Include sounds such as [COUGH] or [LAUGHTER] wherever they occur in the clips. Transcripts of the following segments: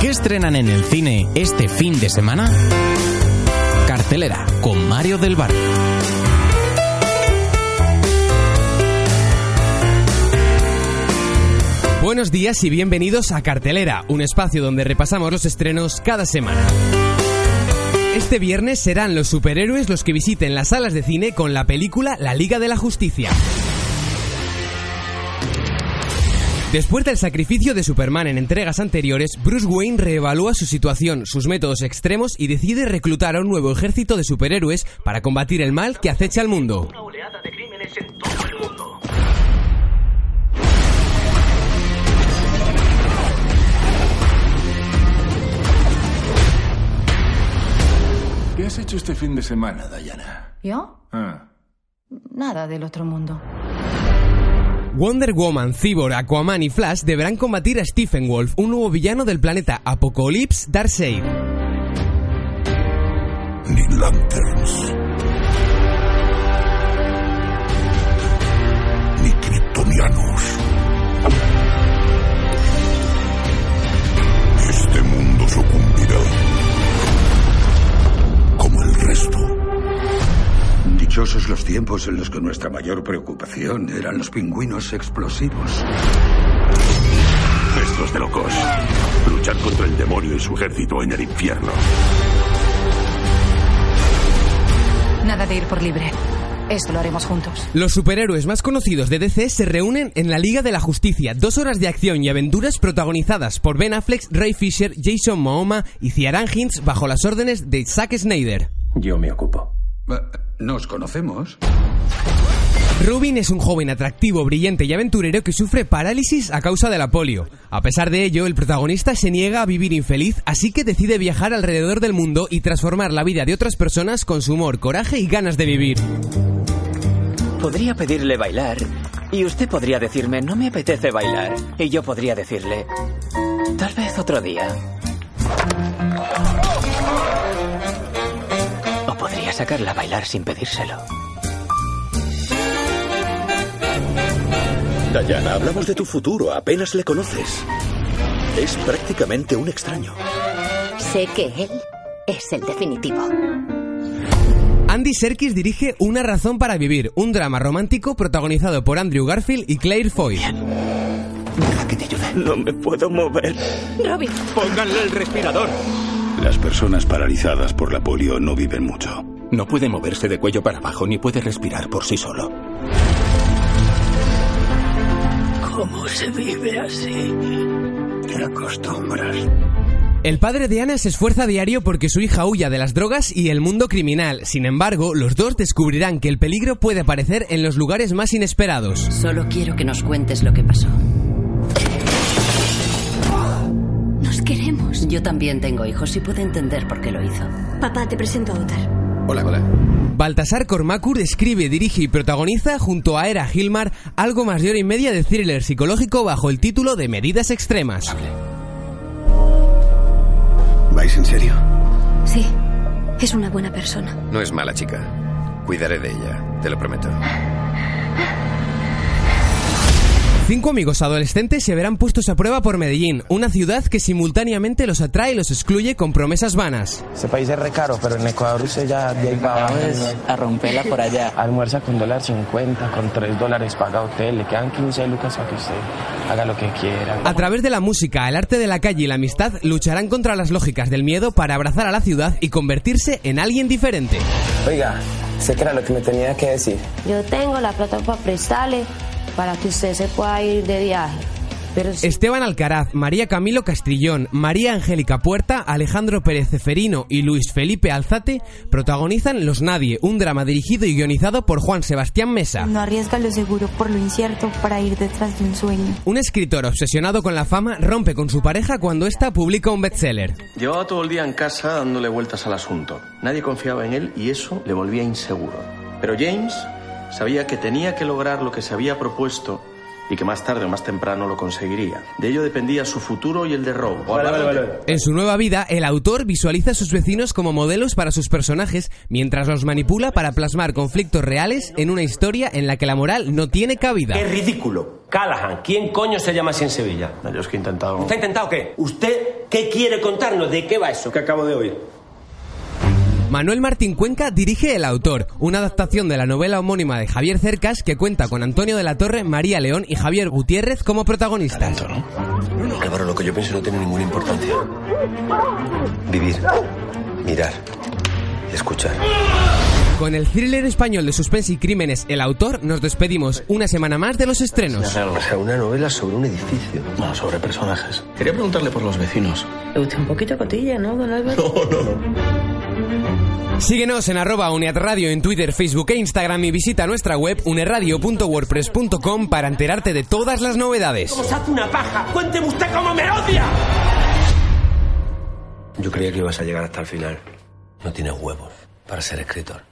¿Qué estrenan en el cine este fin de semana? Cartelera con Mario del Barrio. Buenos días y bienvenidos a Cartelera, un espacio donde repasamos los estrenos cada semana. Este viernes serán los superhéroes los que visiten las salas de cine con la película La Liga de la Justicia. Después del sacrificio de Superman en entregas anteriores, Bruce Wayne reevalúa su situación, sus métodos extremos y decide reclutar a un nuevo ejército de superhéroes para combatir el mal que acecha al mundo. Una oleada de crímenes en todo el mundo. ¿Qué has hecho este fin de semana, Diana? ¿Yo? Ah. Nada del otro mundo. Wonder Woman, Cyborg, Aquaman y Flash deberán combatir a Stephen Wolf, un nuevo villano del planeta Apocalypse Darkseid. Dichosos los tiempos en los que nuestra mayor preocupación eran los pingüinos explosivos. Esto es de locos. Luchar contra el demonio y su ejército en el infierno. Nada de ir por libre. Esto lo haremos juntos. Los superhéroes más conocidos de DC se reúnen en la Liga de la Justicia, dos horas de acción y aventuras protagonizadas por Ben Affleck, Ray Fisher, Jason Momoa y Ciaran Hinds bajo las órdenes de Zack Snyder. Yo me ocupo. Eh, ¿Nos conocemos? Rubin es un joven atractivo, brillante y aventurero que sufre parálisis a causa de la polio. A pesar de ello, el protagonista se niega a vivir infeliz, así que decide viajar alrededor del mundo y transformar la vida de otras personas con su humor, coraje y ganas de vivir. Podría pedirle bailar y usted podría decirme, no me apetece bailar. Y yo podría decirle, tal vez otro día. Sacarla a bailar sin pedírselo. Diana, hablamos de tu futuro, apenas le conoces. Es prácticamente un extraño. Sé que él es el definitivo. Andy Serkis dirige Una razón para vivir, un drama romántico protagonizado por Andrew Garfield y Claire Foy. Deja que te ayude. No me puedo mover. Robin, Pónganle el respirador. Las personas paralizadas por la polio no viven mucho. No puede moverse de cuello para abajo ni puede respirar por sí solo. ¿Cómo se vive así? Te acostumbras. El padre de Ana se esfuerza a diario porque su hija huya de las drogas y el mundo criminal. Sin embargo, los dos descubrirán que el peligro puede aparecer en los lugares más inesperados. solo quiero que nos cuentes lo que pasó. Nos queremos. Yo también tengo hijos y puedo entender por qué lo hizo. Papá, te presento a Otar. Hola, hola. Baltasar Kormakur escribe, dirige y protagoniza junto a Era Gilmar algo más de hora y media de thriller psicológico bajo el título de Medidas Extremas. ¿Vais en serio? Sí, es una buena persona. No es mala chica. Cuidaré de ella, te lo prometo. Cinco amigos adolescentes se verán puestos a prueba por Medellín, una ciudad que simultáneamente los atrae y los excluye con promesas vanas. Ese país es re caro, pero en Ecuador usted ya de ahí para abajo. a romperla por allá. Almuerza con dólar 50, con 3 dólares paga hotel, le quedan 15 lucas para que usted haga lo que quiera. A través de la música, el arte de la calle y la amistad lucharán contra las lógicas del miedo para abrazar a la ciudad y convertirse en alguien diferente. Oiga, sé que era lo que me tenía que decir. Yo tengo la plata para prestarle para que usted se pueda ir de viaje. Pero sí. Esteban Alcaraz, María Camilo Castrillón, María Angélica Puerta, Alejandro Pérez Ceferino y Luis Felipe Alzate protagonizan Los Nadie, un drama dirigido y guionizado por Juan Sebastián Mesa. No arriesga lo seguro por lo incierto para ir detrás de un sueño. Un escritor obsesionado con la fama rompe con su pareja cuando ésta publica un bestseller. Llevaba todo el día en casa dándole vueltas al asunto. Nadie confiaba en él y eso le volvía inseguro. Pero James sabía que tenía que lograr lo que se había propuesto y que más tarde o más temprano lo conseguiría. De ello dependía su futuro y el de Rob. En su nueva vida, el autor visualiza a sus vecinos como modelos para sus personajes, mientras los manipula para plasmar conflictos reales en una historia en la que la moral no tiene cabida. ¡Qué ridículo! Callahan, ¿quién coño se llama así en Sevilla? Yo es que he intentado... ¿Usted ha intentado qué? ¿Usted qué quiere contarnos? ¿De qué va eso que acabo de oír? Manuel Martín Cuenca dirige El Autor, una adaptación de la novela homónima de Javier Cercas que cuenta con Antonio de la Torre, María León y Javier Gutiérrez como protagonistas. Álvaro, lo que yo pienso no tiene ninguna importancia. Vivir, mirar, escuchar. Con el thriller español de suspense y crímenes El Autor, nos despedimos una semana más de los estrenos. O sea, una novela sobre un edificio. No, sobre personajes. Quería preguntarle por los vecinos. Le gusta un poquito cotilla, ¿no, don Álvaro? [LAUGHS] No, no, no. Síguenos en arroba Radio en Twitter, Facebook e Instagram y visita nuestra web uneradio.wordpress.com para enterarte de todas las novedades. ¿Cómo se hace una paja? ¡Cuénteme usted cómo me odia! Yo creía que ibas a llegar hasta el final. No tienes huevos para ser escritor.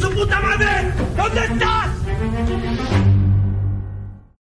¡Su puta madre! ¿Dónde estás?